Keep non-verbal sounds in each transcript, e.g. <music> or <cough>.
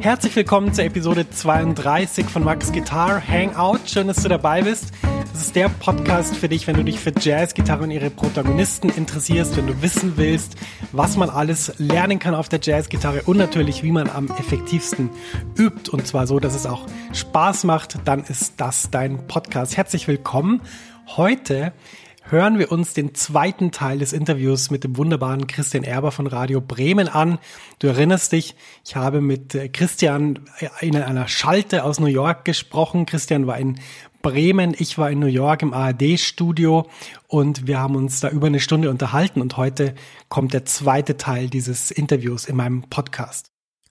Herzlich willkommen zur Episode 32 von Max Guitar Hangout. Schön, dass du dabei bist. Das ist der Podcast für dich, wenn du dich für Jazzgitarre und ihre Protagonisten interessierst, wenn du wissen willst, was man alles lernen kann auf der Jazzgitarre und natürlich, wie man am effektivsten übt. Und zwar so, dass es auch Spaß macht. Dann ist das dein Podcast. Herzlich willkommen. Heute hören wir uns den zweiten Teil des Interviews mit dem wunderbaren Christian Erber von Radio Bremen an. Du erinnerst dich, ich habe mit äh, Christian in einer Schalte aus New York gesprochen. Christian war in Bremen, ich war in New York im ARD-Studio und wir haben uns da über eine Stunde unterhalten und heute kommt der zweite Teil dieses Interviews in meinem Podcast.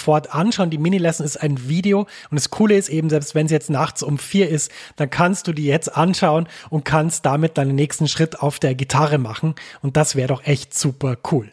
sofort anschauen. Die Mini-Lesson ist ein Video und das Coole ist eben, selbst wenn es jetzt nachts um vier ist, dann kannst du die jetzt anschauen und kannst damit deinen nächsten Schritt auf der Gitarre machen und das wäre doch echt super cool.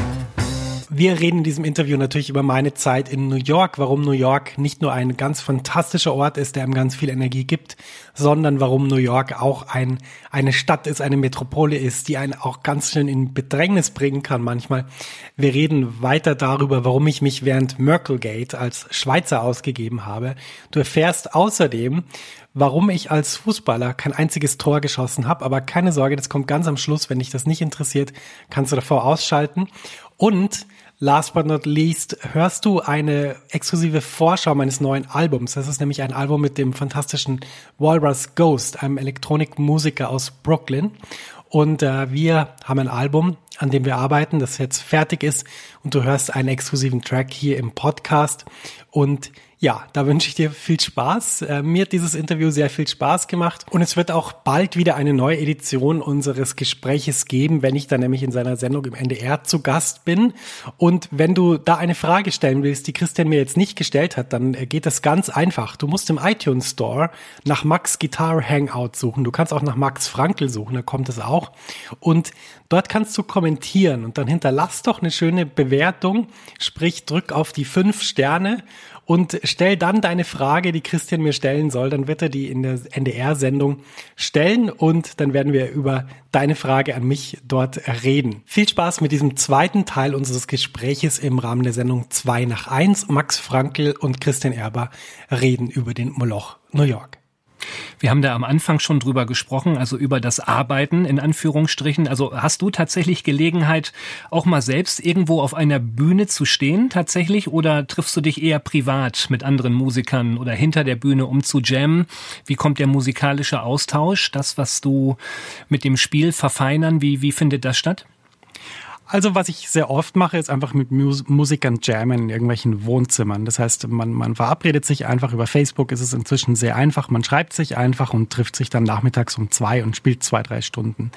wir reden in diesem Interview natürlich über meine Zeit in New York, warum New York nicht nur ein ganz fantastischer Ort ist, der ihm ganz viel Energie gibt, sondern warum New York auch ein, eine Stadt ist, eine Metropole ist, die einen auch ganz schön in Bedrängnis bringen kann manchmal. Wir reden weiter darüber, warum ich mich während Merkelgate als Schweizer ausgegeben habe. Du erfährst außerdem, warum ich als Fußballer kein einziges Tor geschossen habe. Aber keine Sorge, das kommt ganz am Schluss. Wenn dich das nicht interessiert, kannst du davor ausschalten. Und last but not least hörst du eine exklusive Vorschau meines neuen Albums. Das ist nämlich ein Album mit dem fantastischen Walrus Ghost, einem Elektronikmusiker aus Brooklyn. Und äh, wir haben ein Album, an dem wir arbeiten, das jetzt fertig ist. Und du hörst einen exklusiven Track hier im Podcast. Und ja, da wünsche ich dir viel Spaß. Äh, mir hat dieses Interview sehr viel Spaß gemacht und es wird auch bald wieder eine neue Edition unseres Gespräches geben, wenn ich dann nämlich in seiner Sendung im NDR zu Gast bin. Und wenn du da eine Frage stellen willst, die Christian mir jetzt nicht gestellt hat, dann äh, geht das ganz einfach. Du musst im iTunes Store nach Max Guitar Hangout suchen. Du kannst auch nach Max Frankel suchen, da kommt es auch. Und dort kannst du kommentieren und dann hinterlass doch eine schöne Bewertung, sprich drück auf die fünf Sterne und stell dann deine Frage, die Christian mir stellen soll. Dann wird er die in der NDR-Sendung stellen und dann werden wir über deine Frage an mich dort reden. Viel Spaß mit diesem zweiten Teil unseres Gespräches im Rahmen der Sendung 2 nach 1. Max Frankl und Christian Erber reden über den Moloch New York. Wir haben da am Anfang schon drüber gesprochen, also über das Arbeiten in Anführungsstrichen. Also hast du tatsächlich Gelegenheit, auch mal selbst irgendwo auf einer Bühne zu stehen tatsächlich oder triffst du dich eher privat mit anderen Musikern oder hinter der Bühne, um zu jammen? Wie kommt der musikalische Austausch, das, was du mit dem Spiel verfeinern, wie, wie findet das statt? Also was ich sehr oft mache, ist einfach mit Mus Musikern jammen in irgendwelchen Wohnzimmern. Das heißt, man, man verabredet sich einfach über Facebook, ist es inzwischen sehr einfach. Man schreibt sich einfach und trifft sich dann nachmittags um zwei und spielt zwei, drei Stunden.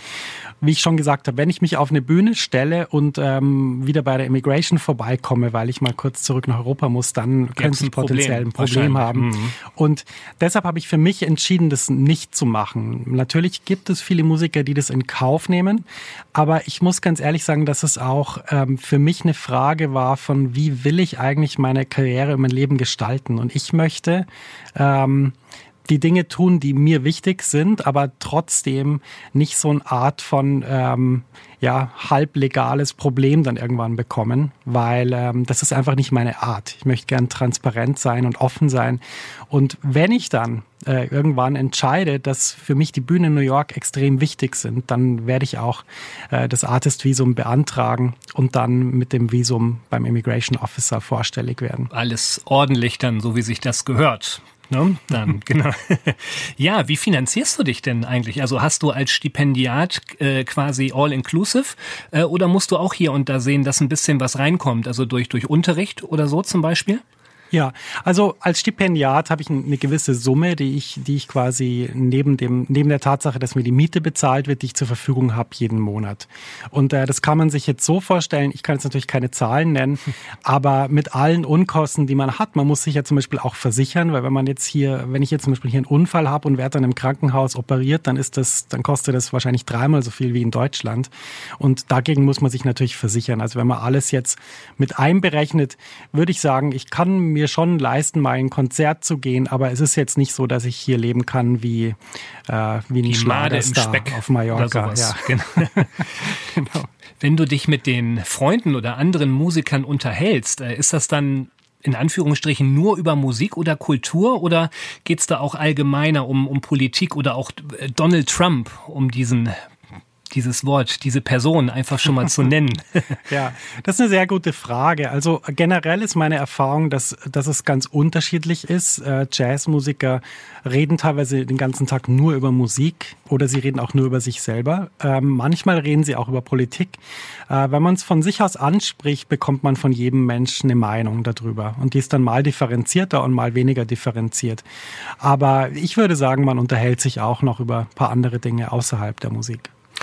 Wie ich schon gesagt habe, wenn ich mich auf eine Bühne stelle und ähm, wieder bei der Immigration vorbeikomme, weil ich mal kurz zurück nach Europa muss, dann könnte ich potenziell ein Problem haben. Mhm. Und deshalb habe ich für mich entschieden, das nicht zu machen. Natürlich gibt es viele Musiker, die das in Kauf nehmen, aber ich muss ganz ehrlich sagen, dass es auch ähm, für mich eine Frage war von, wie will ich eigentlich meine Karriere und mein Leben gestalten? Und ich möchte ähm, die Dinge tun, die mir wichtig sind, aber trotzdem nicht so eine Art von ähm, ja, halblegales Problem dann irgendwann bekommen, weil ähm, das ist einfach nicht meine Art. Ich möchte gern transparent sein und offen sein. Und wenn ich dann äh, irgendwann entscheide, dass für mich die Bühne in New York extrem wichtig sind, dann werde ich auch äh, das Artist-Visum beantragen und dann mit dem Visum beim Immigration Officer vorstellig werden. Alles ordentlich dann, so wie sich das gehört. Ne? Dann, <laughs> genau. ja, wie finanzierst du dich denn eigentlich? Also hast du als Stipendiat äh, quasi all-inclusive äh, oder musst du auch hier und da sehen, dass ein bisschen was reinkommt? Also durch, durch Unterricht oder so zum Beispiel? Ja, also als Stipendiat habe ich eine gewisse Summe, die ich, die ich quasi neben dem, neben der Tatsache, dass mir die Miete bezahlt wird, die ich zur Verfügung habe jeden Monat. Und äh, das kann man sich jetzt so vorstellen. Ich kann jetzt natürlich keine Zahlen nennen, <laughs> aber mit allen Unkosten, die man hat, man muss sich ja zum Beispiel auch versichern, weil wenn man jetzt hier, wenn ich jetzt zum Beispiel hier einen Unfall habe und werde dann im Krankenhaus operiert, dann ist das, dann kostet das wahrscheinlich dreimal so viel wie in Deutschland. Und dagegen muss man sich natürlich versichern. Also wenn man alles jetzt mit einberechnet, würde ich sagen, ich kann mir mir schon leisten, mal ein Konzert zu gehen, aber es ist jetzt nicht so, dass ich hier leben kann wie, äh, wie ein Schlagerstar auf Mallorca. Ja. Genau. <laughs> genau. Wenn du dich mit den Freunden oder anderen Musikern unterhältst, äh, ist das dann in Anführungsstrichen nur über Musik oder Kultur oder geht es da auch allgemeiner um, um Politik oder auch äh, Donald Trump, um diesen dieses Wort, diese Person einfach schon mal zu <laughs> nennen? ja, das ist eine sehr gute Frage. Also generell ist meine Erfahrung, dass, dass es ganz unterschiedlich ist. Äh, Jazzmusiker reden teilweise den ganzen Tag nur über Musik oder sie reden auch nur über sich selber. Ähm, manchmal reden sie auch über Politik. Äh, wenn man es von sich aus anspricht, bekommt man von jedem Menschen eine Meinung darüber. Und die ist dann mal differenzierter und mal weniger differenziert. Aber ich würde sagen, man unterhält sich auch noch über ein paar andere Dinge außerhalb der Musik.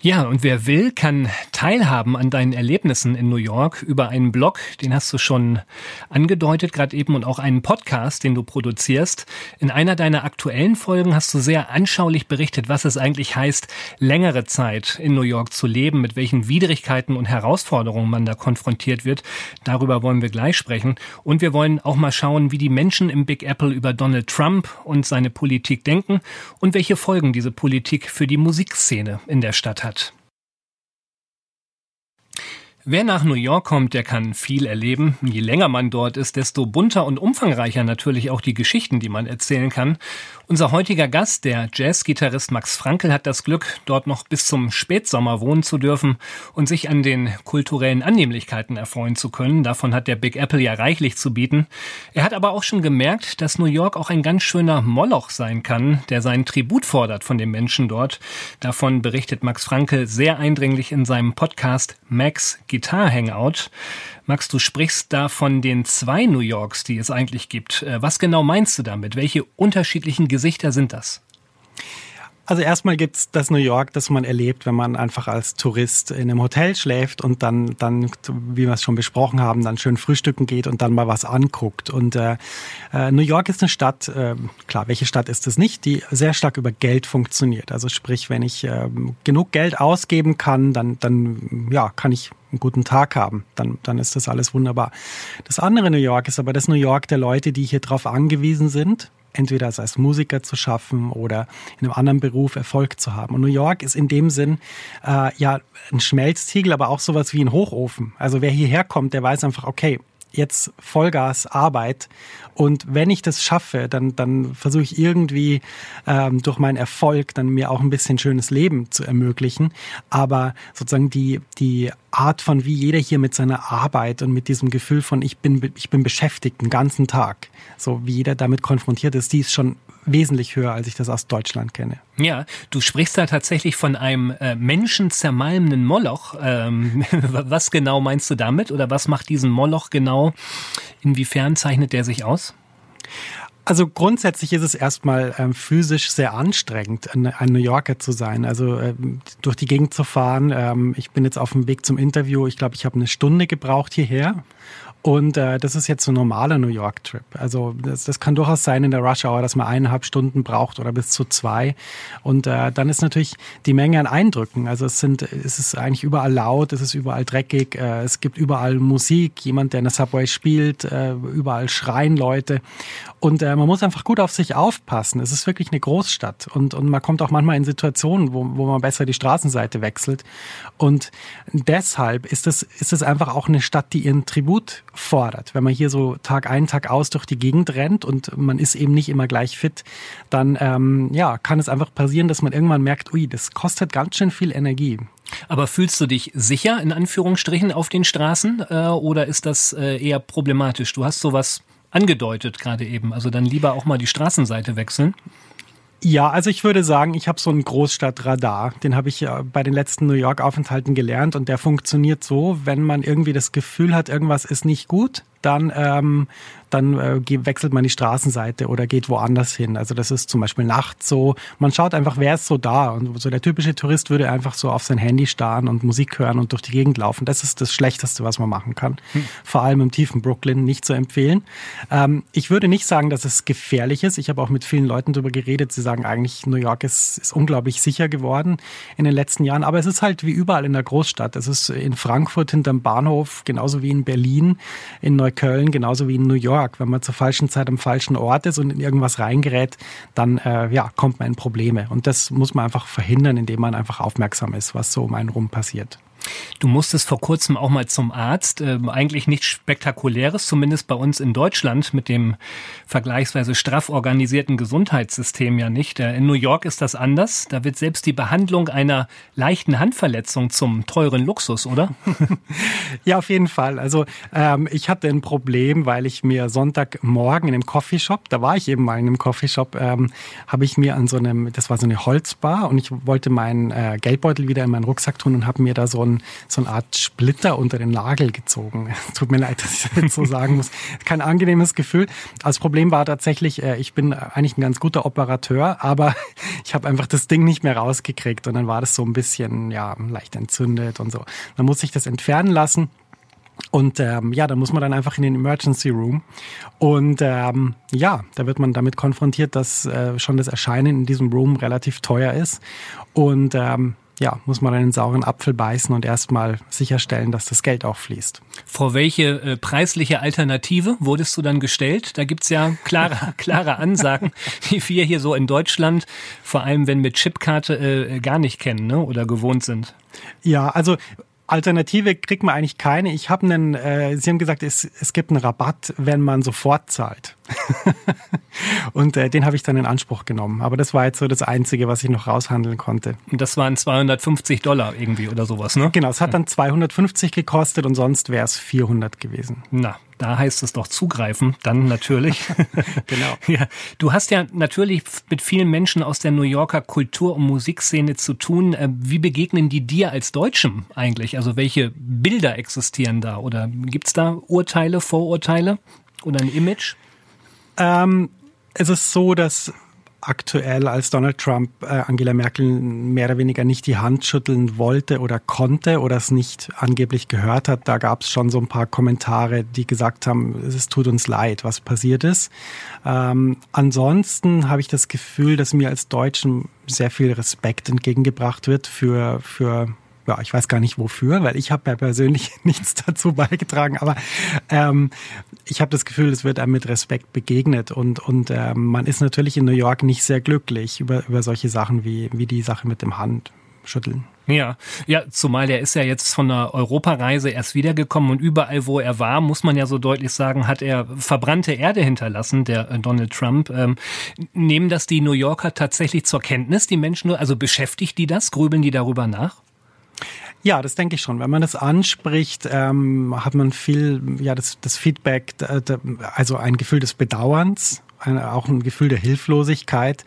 Ja, und wer will, kann teilhaben an deinen Erlebnissen in New York über einen Blog, den hast du schon angedeutet gerade eben und auch einen Podcast, den du produzierst. In einer deiner aktuellen Folgen hast du sehr anschaulich berichtet, was es eigentlich heißt, längere Zeit in New York zu leben, mit welchen Widrigkeiten und Herausforderungen man da konfrontiert wird. Darüber wollen wir gleich sprechen. Und wir wollen auch mal schauen, wie die Menschen im Big Apple über Donald Trump und seine Politik denken und welche Folgen diese Politik für die Musikszene in der Stadt hat hat. Wer nach New York kommt, der kann viel erleben. Je länger man dort ist, desto bunter und umfangreicher natürlich auch die Geschichten, die man erzählen kann. Unser heutiger Gast, der Jazzgitarrist Max Frankel, hat das Glück, dort noch bis zum Spätsommer wohnen zu dürfen und sich an den kulturellen Annehmlichkeiten erfreuen zu können. Davon hat der Big Apple ja reichlich zu bieten. Er hat aber auch schon gemerkt, dass New York auch ein ganz schöner Moloch sein kann, der seinen Tribut fordert von den Menschen dort. Davon berichtet Max Frankel sehr eindringlich in seinem Podcast Max Guitar Hangout. Max, du sprichst da von den zwei New Yorks, die es eigentlich gibt. Äh, was genau meinst du damit? Welche unterschiedlichen Gesichter sind das? Also erstmal gibt's das New York, das man erlebt, wenn man einfach als Tourist in einem Hotel schläft und dann, dann wie wir es schon besprochen haben, dann schön frühstücken geht und dann mal was anguckt. Und äh, äh, New York ist eine Stadt, äh, klar, welche Stadt ist es nicht, die sehr stark über Geld funktioniert. Also sprich, wenn ich äh, genug Geld ausgeben kann, dann, dann ja, kann ich einen guten Tag haben, dann, dann ist das alles wunderbar. Das andere New York ist aber das New York der Leute, die hier drauf angewiesen sind, entweder als Musiker zu schaffen oder in einem anderen Beruf Erfolg zu haben. Und New York ist in dem Sinn äh, ja ein Schmelztiegel, aber auch sowas wie ein Hochofen. Also wer hierher kommt, der weiß einfach, okay, jetzt Vollgas Arbeit und wenn ich das schaffe, dann, dann versuche ich irgendwie ähm, durch meinen Erfolg dann mir auch ein bisschen schönes Leben zu ermöglichen. Aber sozusagen die, die Art von wie jeder hier mit seiner Arbeit und mit diesem Gefühl von ich bin, ich bin beschäftigt den ganzen Tag, so wie jeder damit konfrontiert ist, die ist schon wesentlich höher, als ich das aus Deutschland kenne. Ja, du sprichst da tatsächlich von einem äh, menschenzermalmenden Moloch. Ähm, <laughs> was genau meinst du damit oder was macht diesen Moloch genau? Inwiefern zeichnet der sich aus? Also grundsätzlich ist es erstmal ähm, physisch sehr anstrengend, ein, ein, New Yorker zu sein. Also ähm, durch die Gegend zu fahren. Ähm, ich bin jetzt auf dem Weg zum Interview. Ich glaube, ich habe eine Stunde gebraucht hierher. Und äh, das ist jetzt so ein normaler New York-Trip. Also das, das kann durchaus sein in der Rush Hour, dass man eineinhalb Stunden braucht oder bis zu zwei. Und äh, dann ist natürlich die Menge an Eindrücken. Also es sind, es ist eigentlich überall laut, es ist überall dreckig, äh, es gibt überall Musik, jemand, der in der Subway spielt, äh, überall schreien Leute. Und äh, man muss einfach gut auf sich aufpassen. Es ist wirklich eine Großstadt und, und man kommt auch manchmal in Situationen, wo, wo man besser die Straßenseite wechselt. Und deshalb ist es, ist es einfach auch eine Stadt, die ihren Tribut fordert. Wenn man hier so Tag ein, Tag aus durch die Gegend rennt und man ist eben nicht immer gleich fit, dann ähm, ja, kann es einfach passieren, dass man irgendwann merkt, ui, das kostet ganz schön viel Energie. Aber fühlst du dich sicher in Anführungsstrichen auf den Straßen äh, oder ist das äh, eher problematisch? Du hast sowas angedeutet gerade eben. Also dann lieber auch mal die Straßenseite wechseln. Ja, also ich würde sagen, ich habe so einen Großstadtradar. Den habe ich bei den letzten New York-Aufenthalten gelernt und der funktioniert so, wenn man irgendwie das Gefühl hat, irgendwas ist nicht gut, dann ähm, dann äh, wechselt man die Straßenseite oder geht woanders hin. Also das ist zum Beispiel nachts so. Man schaut einfach, wer ist so da. Und so der typische Tourist würde einfach so auf sein Handy starren und Musik hören und durch die Gegend laufen. Das ist das Schlechteste, was man machen kann. Hm. Vor allem im tiefen Brooklyn nicht zu empfehlen. Ähm, ich würde nicht sagen, dass es gefährlich ist. Ich habe auch mit vielen Leuten darüber geredet. Sie sagen eigentlich, New York ist, ist unglaublich sicher geworden in den letzten Jahren. Aber es ist halt wie überall in der Großstadt. Es ist in Frankfurt hinterm Bahnhof, genauso wie in Berlin, in Neukölln, genauso wie in New York. Wenn man zur falschen Zeit am falschen Ort ist und in irgendwas reingerät, dann äh, ja, kommt man in Probleme. Und das muss man einfach verhindern, indem man einfach aufmerksam ist, was so um einen rum passiert. Du musstest vor kurzem auch mal zum Arzt. Ähm, eigentlich nichts Spektakuläres, zumindest bei uns in Deutschland mit dem vergleichsweise straff organisierten Gesundheitssystem ja nicht. Äh, in New York ist das anders. Da wird selbst die Behandlung einer leichten Handverletzung zum teuren Luxus, oder? <laughs> <laughs> ja, auf jeden Fall. Also ähm, ich hatte ein Problem, weil ich mir Sonntagmorgen in einem Coffeeshop, da war ich eben mal in einem Coffeeshop, ähm, habe ich mir an so einem, das war so eine Holzbar und ich wollte meinen äh, Geldbeutel wieder in meinen Rucksack tun und habe mir da so ein so eine Art Splitter unter den Nagel gezogen. <laughs> Tut mir leid, dass ich das jetzt so sagen muss. Kein angenehmes Gefühl. Das Problem war tatsächlich, äh, ich bin eigentlich ein ganz guter Operateur, aber <laughs> ich habe einfach das Ding nicht mehr rausgekriegt und dann war das so ein bisschen ja leicht entzündet und so. Dann muss ich das entfernen lassen. Und ähm, ja, da muss man dann einfach in den Emergency Room. Und ähm, ja, da wird man damit konfrontiert, dass äh, schon das Erscheinen in diesem Room relativ teuer ist. Und ähm, ja, muss man einen sauren Apfel beißen und erstmal sicherstellen, dass das Geld auch fließt. Vor welche äh, preisliche Alternative wurdest du dann gestellt? Da gibt's ja klare, <laughs> klare Ansagen, <laughs> die wir hier so in Deutschland, vor allem wenn mit Chipkarte, äh, gar nicht kennen ne? oder gewohnt sind. Ja, also Alternative kriegt man eigentlich keine. Ich habe einen, äh, Sie haben gesagt, es, es gibt einen Rabatt, wenn man sofort zahlt. <laughs> und äh, den habe ich dann in Anspruch genommen. Aber das war jetzt so das Einzige, was ich noch raushandeln konnte. Und das waren 250 Dollar irgendwie oder sowas, ne? Genau, es hat dann 250 gekostet und sonst wäre es 400 gewesen. Na, da heißt es doch zugreifen, dann natürlich. <laughs> genau. <laughs> Ja, du hast ja natürlich mit vielen Menschen aus der New Yorker Kultur- und Musikszene zu tun. Äh, wie begegnen die dir als Deutschem eigentlich? Also welche Bilder existieren da? Oder gibt's da Urteile, Vorurteile oder ein Image? Ähm, es ist so, dass aktuell, als Donald Trump äh, Angela Merkel mehr oder weniger nicht die Hand schütteln wollte oder konnte oder es nicht angeblich gehört hat, da gab es schon so ein paar Kommentare, die gesagt haben, es tut uns leid, was passiert ist. Ähm, ansonsten habe ich das Gefühl, dass mir als Deutschen sehr viel Respekt entgegengebracht wird für, für ja, ich weiß gar nicht wofür, weil ich habe ja persönlich <laughs> nichts dazu beigetragen, aber ähm, ich habe das Gefühl, es wird einem mit Respekt begegnet und, und ähm, man ist natürlich in New York nicht sehr glücklich über, über solche Sachen wie, wie die Sache mit dem Handschütteln. Ja, ja, zumal der ist ja jetzt von einer Europareise erst wiedergekommen und überall, wo er war, muss man ja so deutlich sagen, hat er verbrannte Erde hinterlassen, der äh, Donald Trump. Ähm, nehmen das die New Yorker tatsächlich zur Kenntnis, die Menschen, also beschäftigt die das, grübeln die darüber nach? Ja, das denke ich schon. Wenn man das anspricht, ähm, hat man viel, ja, das, das Feedback, also ein Gefühl des Bedauerns, ein, auch ein Gefühl der Hilflosigkeit.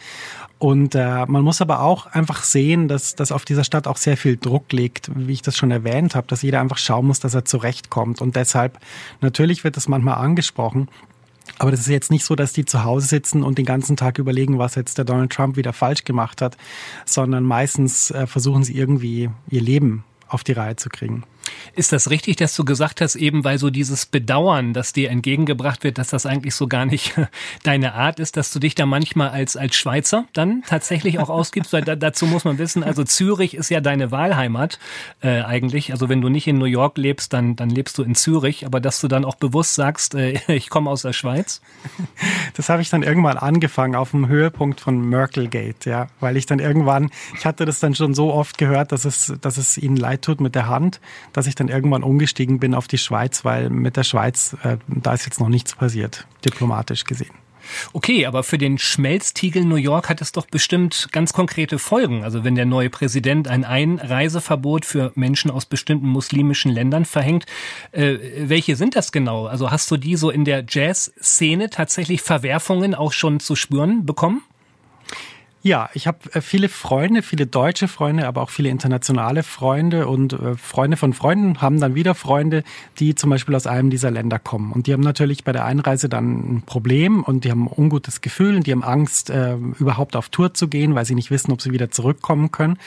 Und äh, man muss aber auch einfach sehen, dass, dass auf dieser Stadt auch sehr viel Druck liegt, wie ich das schon erwähnt habe, dass jeder einfach schauen muss, dass er zurechtkommt. Und deshalb, natürlich wird das manchmal angesprochen, aber das ist jetzt nicht so, dass die zu Hause sitzen und den ganzen Tag überlegen, was jetzt der Donald Trump wieder falsch gemacht hat, sondern meistens äh, versuchen sie irgendwie ihr Leben auf die Reihe zu kriegen. Ist das richtig, dass du gesagt hast, eben weil so dieses Bedauern, das dir entgegengebracht wird, dass das eigentlich so gar nicht <laughs> deine Art ist, dass du dich da manchmal als, als Schweizer dann tatsächlich auch ausgibst? Weil da, dazu muss man wissen, also Zürich ist ja deine Wahlheimat äh, eigentlich. Also wenn du nicht in New York lebst, dann, dann lebst du in Zürich. Aber dass du dann auch bewusst sagst, äh, <laughs> ich komme aus der Schweiz? Das habe ich dann irgendwann angefangen auf dem Höhepunkt von Merkelgate, ja, weil ich dann irgendwann, ich hatte das dann schon so oft gehört, dass es, dass es ihnen leid tut mit der Hand, dass ich dann irgendwann umgestiegen bin auf die Schweiz, weil mit der Schweiz, äh, da ist jetzt noch nichts passiert, diplomatisch gesehen. Okay, aber für den Schmelztiegel New York hat es doch bestimmt ganz konkrete Folgen. Also wenn der neue Präsident ein Einreiseverbot für Menschen aus bestimmten muslimischen Ländern verhängt, äh, welche sind das genau? Also hast du die so in der Jazz-Szene tatsächlich Verwerfungen auch schon zu spüren bekommen? Ja, ich habe äh, viele Freunde, viele deutsche Freunde, aber auch viele internationale Freunde und äh, Freunde von Freunden haben dann wieder Freunde, die zum Beispiel aus einem dieser Länder kommen. Und die haben natürlich bei der Einreise dann ein Problem und die haben ein ungutes Gefühl und die haben Angst, äh, überhaupt auf Tour zu gehen, weil sie nicht wissen, ob sie wieder zurückkommen können.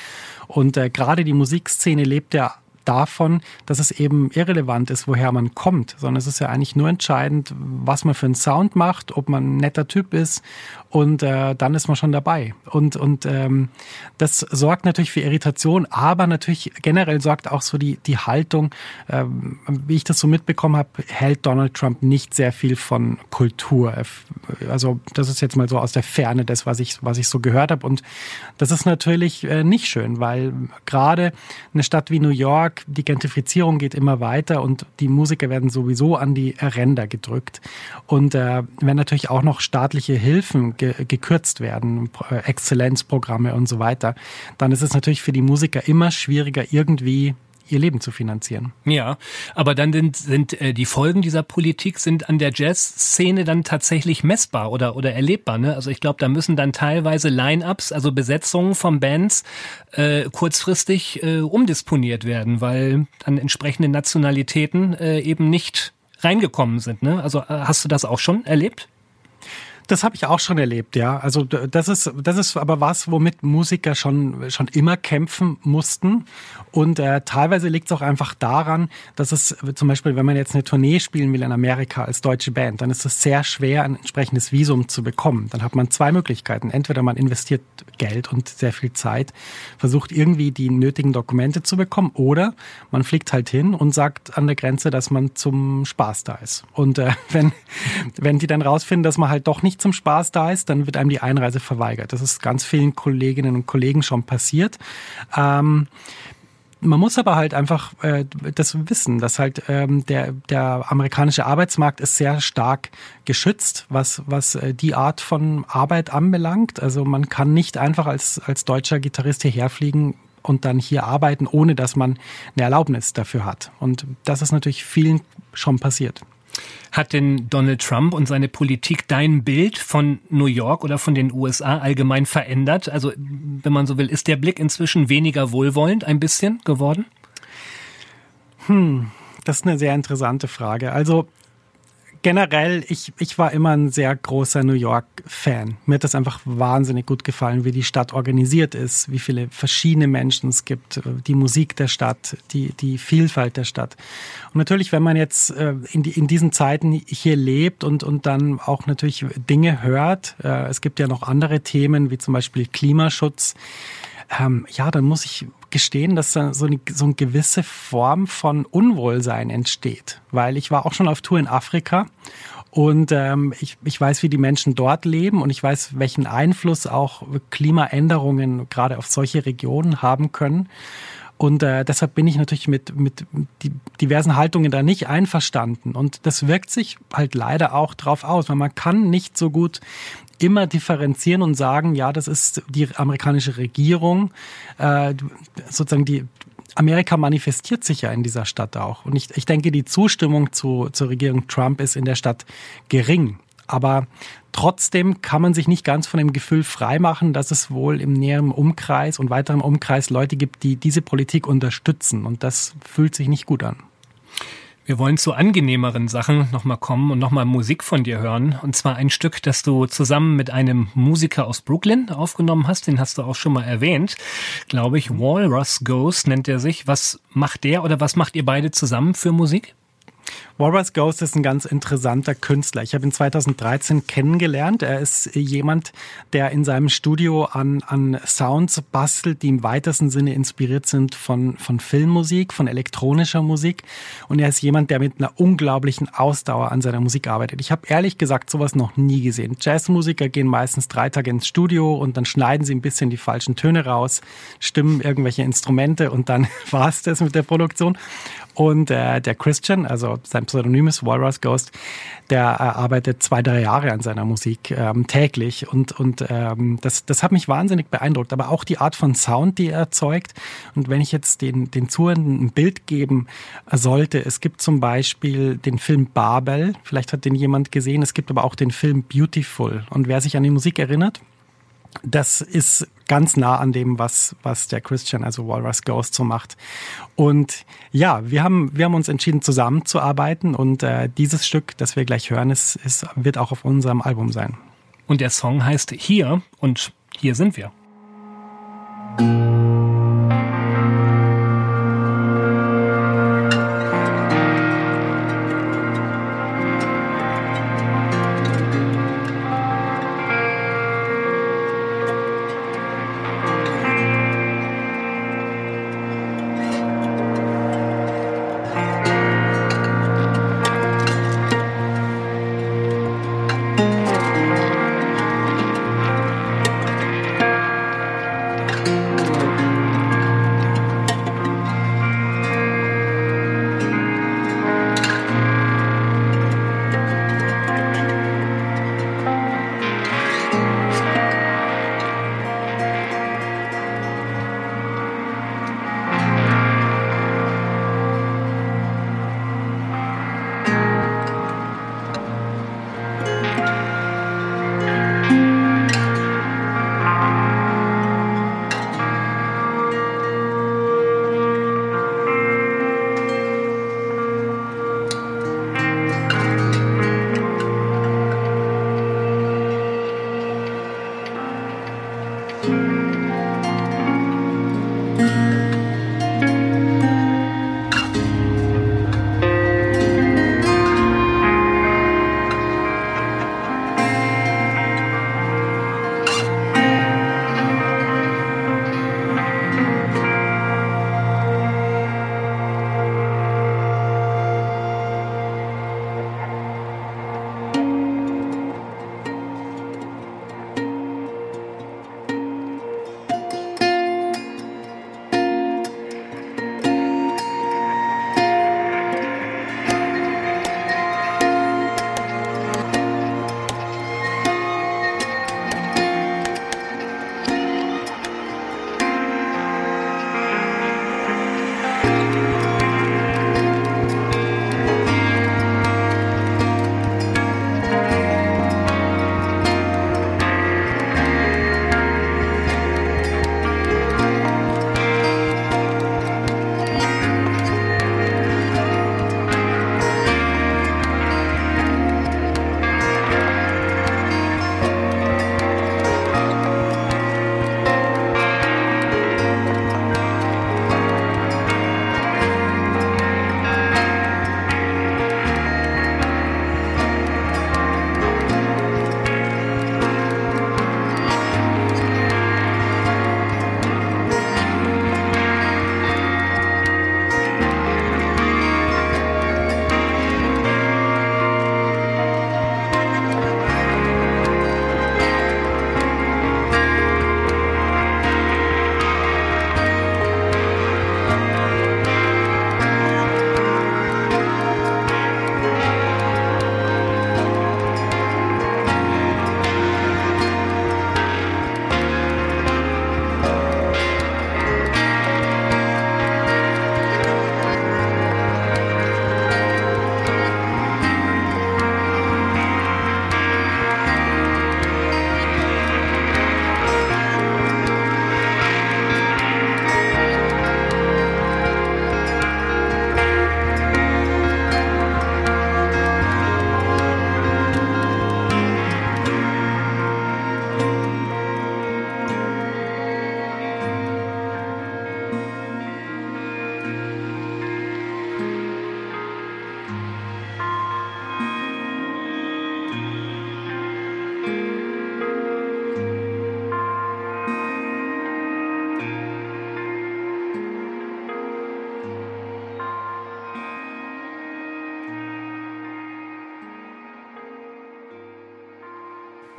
Und gerade die Musikszene lebt ja davon, dass es eben irrelevant ist, woher man kommt, sondern es ist ja eigentlich nur entscheidend, was man für einen Sound macht, ob man ein netter Typ ist und äh, dann ist man schon dabei. Und, und ähm, das sorgt natürlich für Irritation, aber natürlich generell sorgt auch so die, die Haltung, ähm, wie ich das so mitbekommen habe, hält Donald Trump nicht sehr viel von Kultur. Also das ist jetzt mal so aus der Ferne das, was ich, was ich so gehört habe. Und das ist natürlich äh, nicht schön, weil gerade eine Stadt wie New York, Tag. Die Gentrifizierung geht immer weiter und die Musiker werden sowieso an die Ränder gedrückt. Und äh, wenn natürlich auch noch staatliche Hilfen ge gekürzt werden, Exzellenzprogramme und so weiter, dann ist es natürlich für die Musiker immer schwieriger, irgendwie ihr Leben zu finanzieren. Ja, aber dann sind, sind äh, die Folgen dieser Politik sind an der Jazzszene dann tatsächlich messbar oder oder erlebbar. Ne? Also ich glaube, da müssen dann teilweise Line-ups, also Besetzungen von Bands äh, kurzfristig äh, umdisponiert werden, weil dann entsprechende Nationalitäten äh, eben nicht reingekommen sind. Ne? Also äh, hast du das auch schon erlebt? Das habe ich auch schon erlebt, ja. Also das ist, das ist aber was, womit Musiker schon, schon immer kämpfen mussten. Und äh, teilweise liegt es auch einfach daran, dass es zum Beispiel, wenn man jetzt eine Tournee spielen will in Amerika als deutsche Band, dann ist es sehr schwer, ein entsprechendes Visum zu bekommen. Dann hat man zwei Möglichkeiten. Entweder man investiert Geld und sehr viel Zeit, versucht irgendwie die nötigen Dokumente zu bekommen, oder man fliegt halt hin und sagt an der Grenze, dass man zum Spaß da ist. Und äh, <laughs> wenn, wenn die dann rausfinden, dass man halt doch nicht nicht zum Spaß da ist, dann wird einem die Einreise verweigert. Das ist ganz vielen Kolleginnen und Kollegen schon passiert. Ähm, man muss aber halt einfach äh, das wissen, dass halt ähm, der, der amerikanische Arbeitsmarkt ist sehr stark geschützt, was, was äh, die Art von Arbeit anbelangt. Also man kann nicht einfach als, als deutscher Gitarrist hierher fliegen und dann hier arbeiten, ohne dass man eine Erlaubnis dafür hat. Und das ist natürlich vielen schon passiert. Hat denn Donald Trump und seine Politik dein Bild von New York oder von den USA allgemein verändert? Also, wenn man so will, ist der Blick inzwischen weniger wohlwollend ein bisschen geworden? Hm, das ist eine sehr interessante Frage. Also generell, ich, ich war immer ein sehr großer New York-Fan. Mir hat das einfach wahnsinnig gut gefallen, wie die Stadt organisiert ist, wie viele verschiedene Menschen es gibt, die Musik der Stadt, die, die Vielfalt der Stadt. Und natürlich, wenn man jetzt äh, in, die, in diesen Zeiten hier lebt und, und dann auch natürlich Dinge hört, äh, es gibt ja noch andere Themen, wie zum Beispiel Klimaschutz, ähm, ja, dann muss ich gestehen, dass da so eine, so eine gewisse Form von Unwohlsein entsteht. Weil ich war auch schon auf Tour in Afrika und ähm, ich, ich weiß, wie die Menschen dort leben und ich weiß, welchen Einfluss auch Klimaänderungen gerade auf solche Regionen haben können. Und äh, deshalb bin ich natürlich mit, mit diversen Haltungen da nicht einverstanden. Und das wirkt sich halt leider auch drauf aus, weil man kann nicht so gut immer differenzieren und sagen, ja, das ist die amerikanische Regierung, äh, sozusagen die Amerika manifestiert sich ja in dieser Stadt auch. Und ich, ich denke, die Zustimmung zu, zur Regierung Trump ist in der Stadt gering. Aber trotzdem kann man sich nicht ganz von dem Gefühl freimachen, dass es wohl im näheren Umkreis und weiteren Umkreis Leute gibt, die diese Politik unterstützen. Und das fühlt sich nicht gut an. Wir wollen zu angenehmeren Sachen nochmal kommen und nochmal Musik von dir hören. Und zwar ein Stück, das du zusammen mit einem Musiker aus Brooklyn aufgenommen hast. Den hast du auch schon mal erwähnt, glaube ich. Walrus Ghost nennt er sich. Was macht der oder was macht ihr beide zusammen für Musik? Walrus Ghost ist ein ganz interessanter Künstler. Ich habe ihn 2013 kennengelernt. Er ist jemand, der in seinem Studio an, an Sounds bastelt, die im weitesten Sinne inspiriert sind von, von Filmmusik, von elektronischer Musik. Und er ist jemand, der mit einer unglaublichen Ausdauer an seiner Musik arbeitet. Ich habe ehrlich gesagt sowas noch nie gesehen. Jazzmusiker gehen meistens drei Tage ins Studio und dann schneiden sie ein bisschen die falschen Töne raus, stimmen irgendwelche Instrumente und dann <laughs> war es das mit der Produktion. Und äh, der Christian, also sein Pseudonym ist Walrus Ghost, der äh, arbeitet zwei, drei Jahre an seiner Musik ähm, täglich. Und, und ähm, das, das hat mich wahnsinnig beeindruckt. Aber auch die Art von Sound, die er erzeugt. Und wenn ich jetzt den, den Zuhörenden ein Bild geben sollte, es gibt zum Beispiel den Film Babel, vielleicht hat den jemand gesehen, es gibt aber auch den Film Beautiful. Und wer sich an die Musik erinnert, das ist ganz nah an dem, was, was der Christian, also Walrus Ghost, so macht. Und ja, wir haben, wir haben uns entschieden, zusammenzuarbeiten und äh, dieses Stück, das wir gleich hören, ist, ist, wird auch auf unserem Album sein. Und der Song heißt Hier und hier sind wir.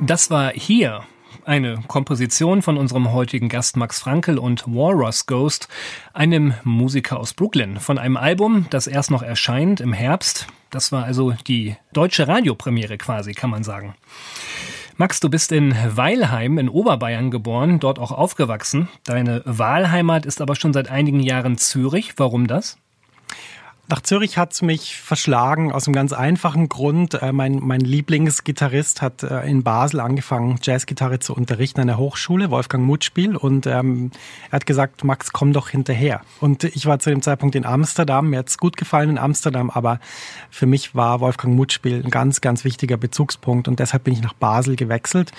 Das war hier eine Komposition von unserem heutigen Gast Max Frankel und Walrus Ghost, einem Musiker aus Brooklyn, von einem Album, das erst noch erscheint im Herbst. Das war also die deutsche Radiopremiere quasi, kann man sagen. Max, du bist in Weilheim in Oberbayern geboren, dort auch aufgewachsen. Deine Wahlheimat ist aber schon seit einigen Jahren Zürich. Warum das? Nach Zürich hat's mich verschlagen aus einem ganz einfachen Grund. Äh, mein, mein Lieblingsgitarrist hat äh, in Basel angefangen, Jazzgitarre zu unterrichten an der Hochschule, Wolfgang Mutspiel. Und ähm, er hat gesagt, Max, komm doch hinterher. Und ich war zu dem Zeitpunkt in Amsterdam. Mir hat's gut gefallen in Amsterdam, aber für mich war Wolfgang Mutspiel ein ganz, ganz wichtiger Bezugspunkt. Und deshalb bin ich nach Basel gewechselt.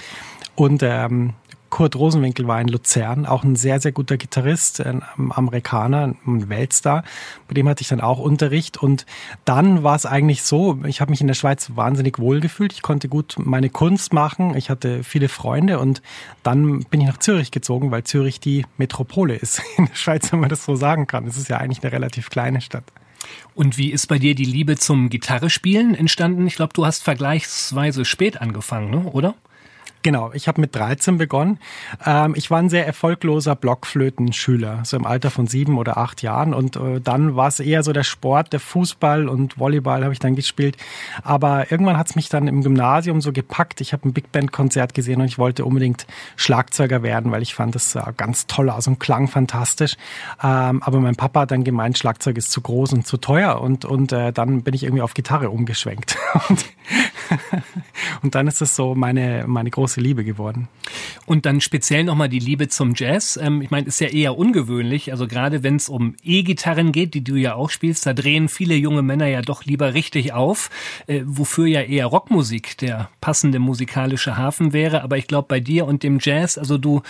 Und ähm, Kurt Rosenwinkel war in Luzern, auch ein sehr, sehr guter Gitarrist, ein Amerikaner, ein Weltstar. Bei dem hatte ich dann auch Unterricht. Und dann war es eigentlich so, ich habe mich in der Schweiz wahnsinnig wohl gefühlt. Ich konnte gut meine Kunst machen. Ich hatte viele Freunde und dann bin ich nach Zürich gezogen, weil Zürich die Metropole ist <laughs> in der Schweiz, wenn man das so sagen kann. Es ist ja eigentlich eine relativ kleine Stadt. Und wie ist bei dir die Liebe zum Gitarrespielen entstanden? Ich glaube, du hast vergleichsweise spät angefangen, ne? oder? Genau, ich habe mit 13 begonnen. Ähm, ich war ein sehr erfolgloser Blockflötenschüler, so im Alter von sieben oder acht Jahren. Und äh, dann war es eher so der Sport, der Fußball und Volleyball habe ich dann gespielt. Aber irgendwann hat es mich dann im Gymnasium so gepackt. Ich habe ein Big Band Konzert gesehen und ich wollte unbedingt Schlagzeuger werden, weil ich fand das äh, ganz toll aus und klang fantastisch. Ähm, aber mein Papa hat dann gemeint, Schlagzeug ist zu groß und zu teuer und und äh, dann bin ich irgendwie auf Gitarre umgeschwenkt. <laughs> und, <laughs> und dann ist es so meine meine große Liebe geworden. Und dann speziell nochmal die Liebe zum Jazz. Ähm, ich meine, ist ja eher ungewöhnlich. Also gerade wenn es um E-Gitarren geht, die du ja auch spielst, da drehen viele junge Männer ja doch lieber richtig auf, äh, wofür ja eher Rockmusik der passende musikalische Hafen wäre. Aber ich glaube, bei dir und dem Jazz, also du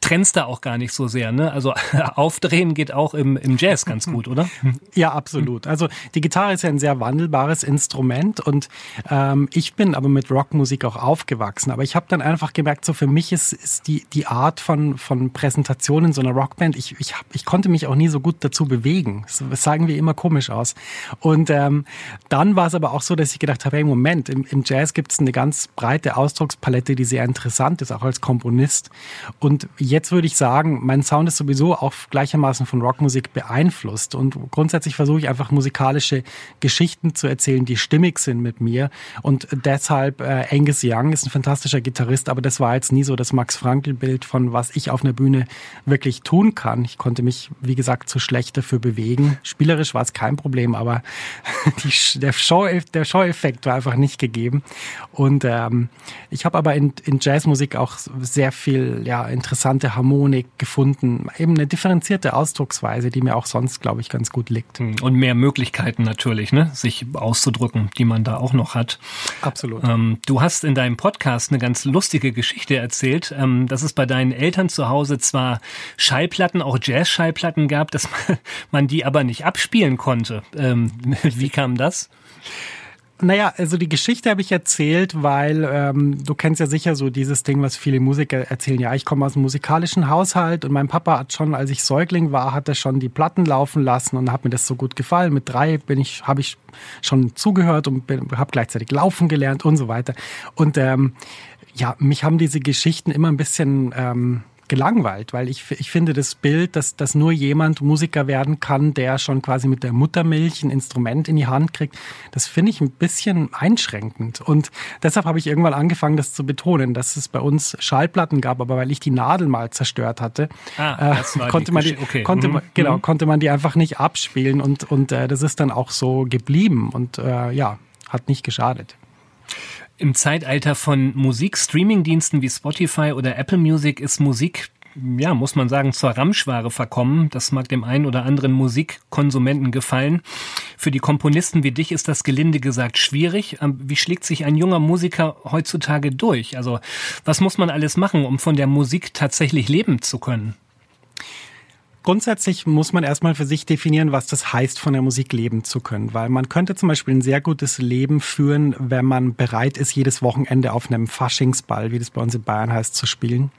trennst da auch gar nicht so sehr. Ne? Also <laughs> aufdrehen geht auch im, im Jazz ganz gut, oder? <laughs> Ja, absolut. Also die Gitarre ist ja ein sehr wandelbares Instrument und ähm, ich bin aber mit Rockmusik auch aufgewachsen. Aber ich habe dann einfach gemerkt, so für mich ist, ist die, die Art von, von Präsentation in so einer Rockband, ich, ich, hab, ich konnte mich auch nie so gut dazu bewegen. Das sagen wir immer komisch aus. Und ähm, dann war es aber auch so, dass ich gedacht habe, hey, Moment, im, im Jazz gibt es eine ganz breite Ausdruckspalette, die sehr interessant ist, auch als Komponist. Und jetzt würde ich sagen, mein Sound ist sowieso auch gleichermaßen von Rockmusik beeinflusst. Und grundsätzlich versuche ich einfach musikalische Geschichten zu erzählen, die stimmig sind mit mir. Und deshalb äh, Angus Young ist ein fantastischer Gitarrist aber das war jetzt nie so das Max-Frankl-Bild von was ich auf einer Bühne wirklich tun kann. Ich konnte mich, wie gesagt, zu schlecht dafür bewegen. Spielerisch war es kein Problem, aber <laughs> die, der, Show, der Show-Effekt war einfach nicht gegeben. Und ähm, ich habe aber in, in Jazzmusik auch sehr viel ja, interessante Harmonik gefunden. Eben eine differenzierte Ausdrucksweise, die mir auch sonst, glaube ich, ganz gut liegt. Und mehr Möglichkeiten natürlich, ne? sich auszudrücken, die man da auch noch hat. Absolut. Ähm, du hast in deinem Podcast eine ganz lustige Geschichte erzählt, ähm, dass es bei deinen Eltern zu Hause zwar Schallplatten, auch Jazz-Schallplatten gab, dass <laughs> man die aber nicht abspielen konnte. Ähm, <laughs> wie kam das? Naja, also die Geschichte habe ich erzählt, weil ähm, du kennst ja sicher so dieses Ding, was viele Musiker erzählen. Ja, ich komme aus einem musikalischen Haushalt und mein Papa hat schon, als ich Säugling war, hat er schon die Platten laufen lassen und hat mir das so gut gefallen. Mit drei bin ich, habe ich schon zugehört und habe gleichzeitig laufen gelernt und so weiter. Und ähm, ja, mich haben diese Geschichten immer ein bisschen ähm, gelangweilt, weil ich, ich finde das Bild, dass, dass nur jemand Musiker werden kann, der schon quasi mit der Muttermilch ein Instrument in die Hand kriegt, das finde ich ein bisschen einschränkend. Und deshalb habe ich irgendwann angefangen, das zu betonen, dass es bei uns Schallplatten gab, aber weil ich die Nadel mal zerstört hatte, ah, äh, konnte man die, okay. konnte mhm. man, genau, mhm. konnte man die einfach nicht abspielen und, und äh, das ist dann auch so geblieben und äh, ja, hat nicht geschadet. Im Zeitalter von Musikstreamingdiensten wie Spotify oder Apple Music ist Musik ja, muss man sagen, zur Ramschware verkommen. Das mag dem einen oder anderen Musikkonsumenten gefallen. Für die Komponisten wie dich ist das gelinde gesagt schwierig. Ähm, wie schlägt sich ein junger Musiker heutzutage durch? Also, was muss man alles machen, um von der Musik tatsächlich leben zu können? Grundsätzlich muss man erstmal für sich definieren, was das heißt, von der Musik leben zu können. Weil man könnte zum Beispiel ein sehr gutes Leben führen, wenn man bereit ist, jedes Wochenende auf einem Faschingsball, wie das bei uns in Bayern heißt, zu spielen.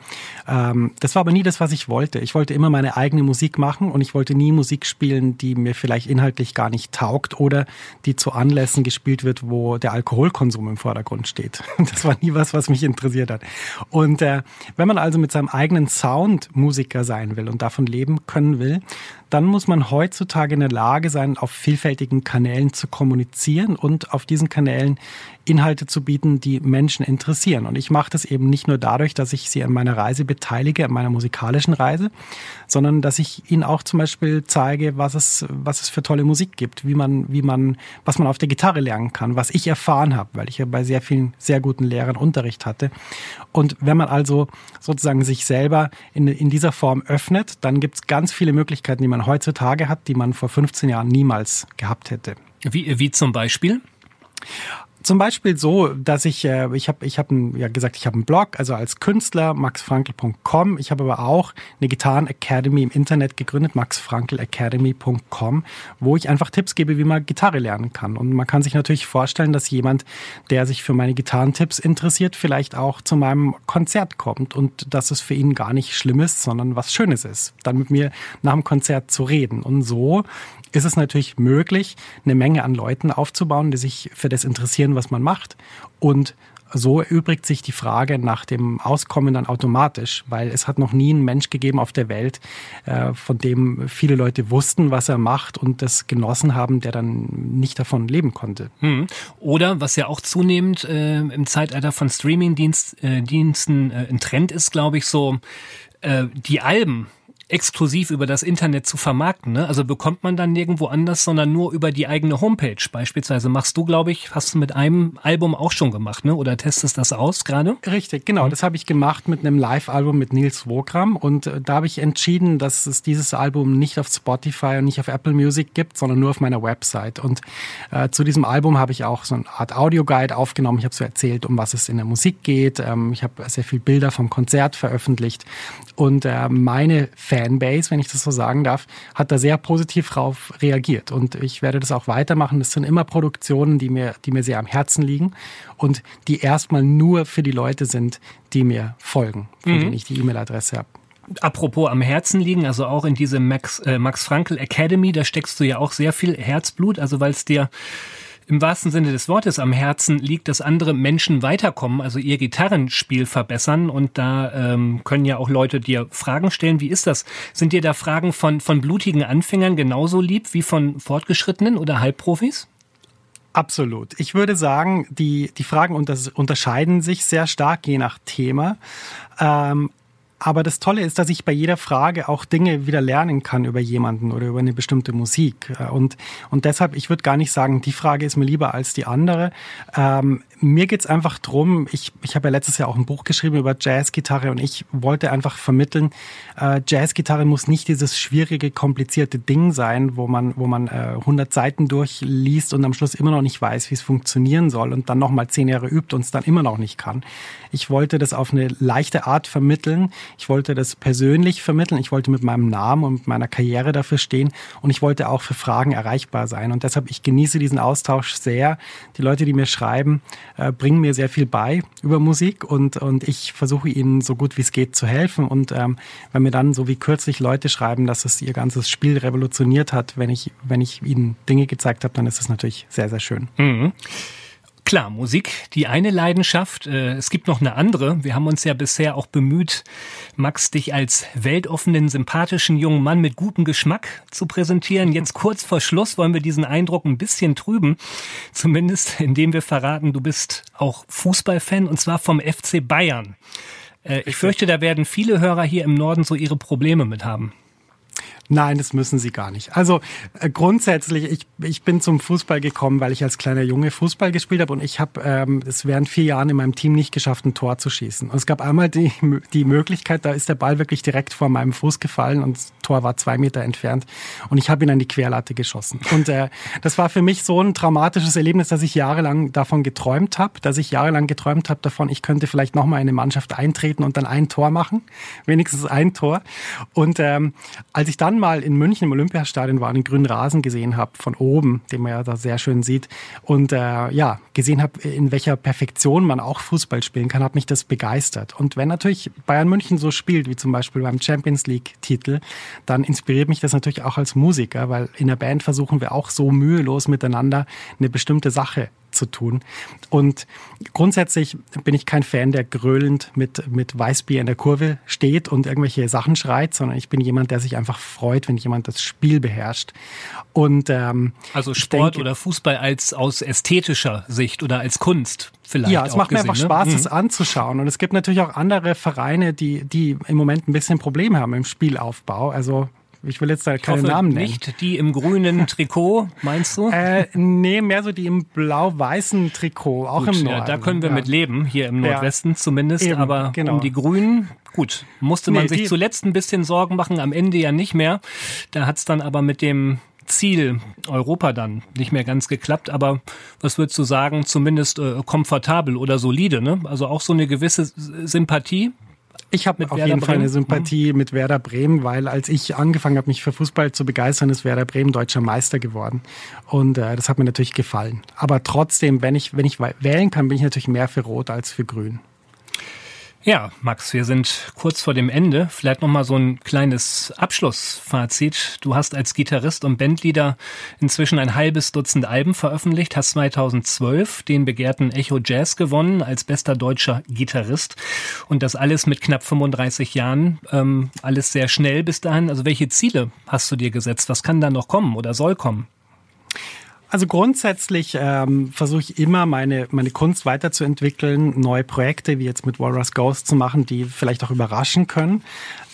Ähm, das war aber nie das, was ich wollte. Ich wollte immer meine eigene Musik machen und ich wollte nie Musik spielen, die mir vielleicht inhaltlich gar nicht taugt oder die zu Anlässen gespielt wird, wo der Alkoholkonsum im Vordergrund steht. <laughs> Das war nie was, was mich interessiert hat. Und äh, wenn man also mit seinem eigenen Sound Musiker sein will und davon leben können will, dann muss man heutzutage in der Lage sein, auf vielfältigen Kanälen zu kommunizieren und auf diesen Kanälen Inhalte zu bieten, die Menschen interessieren. Und ich mache das eben nicht nur dadurch, dass ich sie an meiner Reise beteilige, an meiner musikalischen Reise, sondern dass ich ihnen auch zum Beispiel zeige, was es, was es für tolle Musik gibt, wie man, wie man, was man auf der Gitarre lernen kann, was ich erfahren habe, weil ich ja bei sehr vielen sehr guten Lehrern Unterricht hatte. Und wenn man also sozusagen sich selber in, in dieser Form öffnet, dann gibt es ganz viele Möglichkeiten, die man heutzutage hat, die man vor 15 Jahren niemals gehabt hätte. Wie, wie zum Beispiel? Zum Beispiel so, dass ich, äh, ich habe ich hab ja gesagt, ich habe einen Blog, also als Künstler, maxfrankel.com. Ich habe aber auch eine Gitarren Academy im Internet gegründet, maxfrankelacademy.com, wo ich einfach Tipps gebe, wie man Gitarre lernen kann. Und man kann sich natürlich vorstellen, dass jemand, der sich für meine Gitarrentipps interessiert, vielleicht auch zu meinem Konzert kommt und dass es für ihn gar nicht schlimm ist, sondern was Schönes ist, dann mit mir nach dem Konzert zu reden. Und so ist es natürlich möglich, eine Menge an Leuten aufzubauen, die sich für das interessieren, was man macht. Und so erübrigt sich die Frage nach dem Auskommen dann automatisch, weil es hat noch nie einen Mensch gegeben auf der Welt, äh, von dem viele Leute wussten, was er macht und das genossen haben, der dann nicht davon leben konnte. Hm. Oder was ja auch zunehmend äh, im Zeitalter von Streaming-Diensten äh, äh, ein Trend ist, glaube ich, so äh, die Alben exklusiv über das Internet zu vermarkten. Ne? Also bekommt man dann nirgendwo anders, sondern nur über die eigene Homepage. Beispielsweise machst du, glaube ich, hast du mit einem Album auch schon gemacht, ne? Oder testest das aus gerade? Richtig, genau. Das habe ich gemacht mit einem Live-Album mit Nils Wogram und äh, da habe ich entschieden, dass es dieses Album nicht auf Spotify und nicht auf Apple Music gibt, sondern nur auf meiner Website. Und äh, zu diesem Album habe ich auch so eine Art Audioguide aufgenommen. Ich habe so erzählt, um was es in der Musik geht. Ähm, ich habe sehr viel Bilder vom Konzert veröffentlicht und äh, meine Fanbase, wenn ich das so sagen darf, hat da sehr positiv drauf reagiert. Und ich werde das auch weitermachen. Das sind immer Produktionen, die mir, die mir sehr am Herzen liegen und die erstmal nur für die Leute sind, die mir folgen, von mhm. denen ich die E-Mail-Adresse habe. Apropos am Herzen liegen, also auch in diese Max, äh, Max Frankel Academy, da steckst du ja auch sehr viel Herzblut, also weil es dir im wahrsten Sinne des Wortes am Herzen liegt, dass andere Menschen weiterkommen, also ihr Gitarrenspiel verbessern. Und da ähm, können ja auch Leute dir Fragen stellen. Wie ist das? Sind dir da Fragen von, von blutigen Anfängern genauso lieb wie von Fortgeschrittenen oder Halbprofis? Absolut. Ich würde sagen, die, die Fragen unterscheiden sich sehr stark je nach Thema. Ähm, aber das Tolle ist, dass ich bei jeder Frage auch Dinge wieder lernen kann über jemanden oder über eine bestimmte Musik. Und, und deshalb, ich würde gar nicht sagen, die Frage ist mir lieber als die andere. Ähm, mir geht's einfach drum. ich, ich habe ja letztes Jahr auch ein Buch geschrieben über Jazzgitarre und ich wollte einfach vermitteln, äh, Jazzgitarre muss nicht dieses schwierige, komplizierte Ding sein, wo man, wo man äh, 100 Seiten durchliest und am Schluss immer noch nicht weiß, wie es funktionieren soll und dann nochmal zehn Jahre übt und es dann immer noch nicht kann. Ich wollte das auf eine leichte Art vermitteln. Ich wollte das persönlich vermitteln. Ich wollte mit meinem Namen und meiner Karriere dafür stehen und ich wollte auch für Fragen erreichbar sein. Und deshalb, ich genieße diesen Austausch sehr. Die Leute, die mir schreiben, äh, bringen mir sehr viel bei über Musik und, und ich versuche ihnen so gut wie es geht zu helfen. Und ähm, wenn mir dann so wie kürzlich Leute schreiben, dass es ihr ganzes Spiel revolutioniert hat, wenn ich, wenn ich ihnen Dinge gezeigt habe, dann ist es natürlich sehr, sehr schön. Mhm. Klar, Musik, die eine Leidenschaft. Äh, es gibt noch eine andere. Wir haben uns ja bisher auch bemüht, Max, dich als weltoffenen, sympathischen jungen Mann mit gutem Geschmack zu präsentieren. Jetzt kurz vor Schluss wollen wir diesen Eindruck ein bisschen trüben. Zumindest indem wir verraten, du bist auch Fußballfan und zwar vom FC Bayern. Äh, ich fürchte, da werden viele Hörer hier im Norden so ihre Probleme mit haben. Nein, das müssen sie gar nicht. Also äh, grundsätzlich, ich, ich bin zum Fußball gekommen, weil ich als kleiner Junge Fußball gespielt habe und ich habe ähm, es während vier Jahren in meinem Team nicht geschafft, ein Tor zu schießen. Und es gab einmal die, die Möglichkeit, da ist der Ball wirklich direkt vor meinem Fuß gefallen und das Tor war zwei Meter entfernt und ich habe ihn an die Querlatte geschossen. Und äh, das war für mich so ein traumatisches Erlebnis, dass ich jahrelang davon geträumt habe, dass ich jahrelang geträumt habe davon, ich könnte vielleicht nochmal in eine Mannschaft eintreten und dann ein Tor machen, wenigstens ein Tor. Und ähm, als ich dann mal in München im Olympiastadion war den grünen Rasen gesehen habe, von oben, den man ja da sehr schön sieht, und äh, ja, gesehen habe, in welcher Perfektion man auch Fußball spielen kann, hat mich das begeistert. Und wenn natürlich Bayern München so spielt, wie zum Beispiel beim Champions League-Titel, dann inspiriert mich das natürlich auch als Musiker, weil in der Band versuchen wir auch so mühelos miteinander eine bestimmte Sache zu tun. Und grundsätzlich bin ich kein Fan, der gröhlend mit, mit Weißbier in der Kurve steht und irgendwelche Sachen schreit, sondern ich bin jemand, der sich einfach freut, wenn jemand das Spiel beherrscht. Und ähm, also Sport denke, oder Fußball als aus ästhetischer Sicht oder als Kunst vielleicht. Ja, es macht gesehen, mir einfach ne? Spaß, Mhm. es anzuschauen. Und es gibt natürlich auch andere Vereine, die, die im Moment ein bisschen Probleme haben im Spielaufbau. Also ich will jetzt da keine hoffe Namen nennen. nicht die im grünen Trikot, meinst du? <laughs> Äh, nee, mehr so die im blau-weißen Trikot, auch Gut, im ja, Norden. da können wir ja. mit leben, hier im Ja. Nordwesten zumindest. Eben, aber genau. um die Grünen, gut, musste man Nee, sich zuletzt ein bisschen Sorgen machen, am Ende ja nicht mehr. Da hat's dann aber mit dem Ziel Europa dann nicht mehr ganz geklappt, aber was würdest du sagen, zumindest äh, komfortabel oder solide, ne? Also auch so eine gewisse Sympathie. Ich habe auf Werder jeden Fall eine Bremen? Mhm. Sympathie mit Werder Bremen, weil als ich angefangen habe, mich für Fußball zu begeistern, ist Werder Bremen deutscher Meister geworden. Und äh, das hat mir natürlich gefallen. Aber trotzdem, wenn ich, wenn ich wählen kann, bin ich natürlich mehr für Rot als für Grün. Ja, Max, wir sind kurz vor dem Ende. Vielleicht noch mal so ein kleines Abschlussfazit. Du hast als Gitarrist und Bandleader inzwischen ein halbes Dutzend Alben veröffentlicht, hast 2012 den begehrten Echo Jazz gewonnen als bester deutscher Gitarrist und das alles mit knapp 35 Jahren, ähm, alles sehr schnell bis dahin. Also welche Ziele hast du dir gesetzt? Was kann da noch kommen oder soll kommen? Also grundsätzlich ähm, versuche ich immer meine, meine Kunst weiterzuentwickeln, neue Projekte wie jetzt mit Walrus Ghost zu machen, die vielleicht auch überraschen können.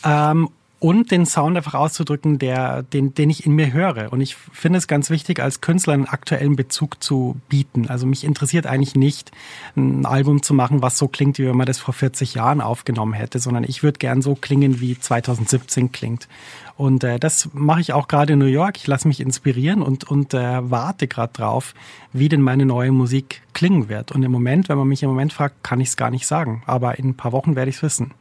Ähm, und den Sound einfach auszudrücken, der, den, den ich in mir höre. Und ich finde es ganz wichtig, als Künstler einen aktuellen Bezug zu bieten. Also mich interessiert eigentlich nicht, ein Album zu machen, was so klingt, wie wenn man das vor 40 Jahren aufgenommen hätte, sondern ich würde gern so klingen, wie 2017 klingt. Und äh, das mache ich auch gerade in New York. Ich lasse mich inspirieren und, und äh, warte gerade drauf, wie denn meine neue Musik klingen wird. Und im Moment, wenn man mich im Moment fragt, kann ich es gar nicht sagen. Aber in ein paar Wochen werde ich es wissen.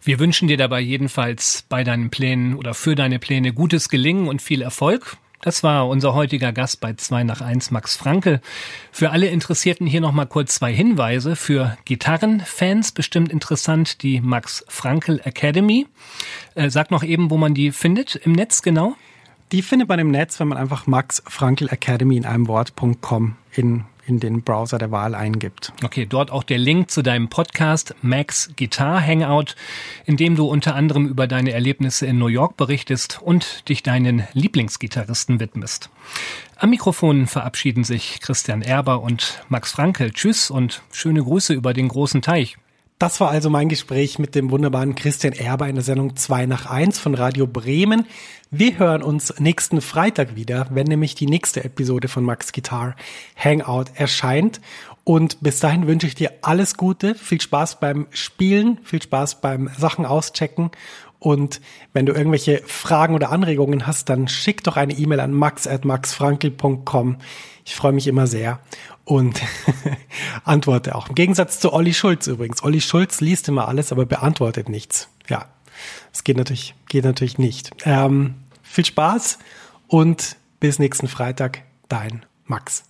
Wir wünschen dir dabei jedenfalls bei deinen Plänen oder für deine Pläne gutes Gelingen und viel Erfolg. Das war unser heutiger Gast bei 2 nach 1, Max Franke. Für alle Interessierten hier nochmal kurz zwei Hinweise. Für Gitarrenfans bestimmt interessant die Max Frankel Academy. Äh, sag noch eben, wo man die findet im Netz genau. Die findet man im Netz, wenn man einfach Max Frankel Academy in einem Wort.com in, in den Browser der Wahl eingibt. Okay, dort auch der Link zu deinem Podcast Max Guitar Hangout, in dem du unter anderem über deine Erlebnisse in New York berichtest und dich deinen Lieblingsgitarristen widmest. Am Mikrofon verabschieden sich Christian Erber und Max Frankel. Tschüss und schöne Grüße über den großen Teich. Das war also mein Gespräch mit dem wunderbaren Christian Erber in der Sendung 2 nach 1 von Radio Bremen. Wir hören uns nächsten Freitag wieder, wenn nämlich die nächste Episode von Max Guitar Hangout erscheint. Und bis dahin wünsche ich dir alles Gute, viel Spaß beim Spielen, viel Spaß beim Sachen auschecken. Und wenn du irgendwelche Fragen oder Anregungen hast, dann schick doch eine E-Mail an max.maxfrankel.com. Ich freue mich immer sehr und <laughs> antworte auch. Im Gegensatz zu Olli Schulz übrigens. Olli Schulz liest immer alles, aber beantwortet nichts. Ja, das geht natürlich, geht natürlich nicht. Ähm, viel Spaß und bis nächsten Freitag, dein Max.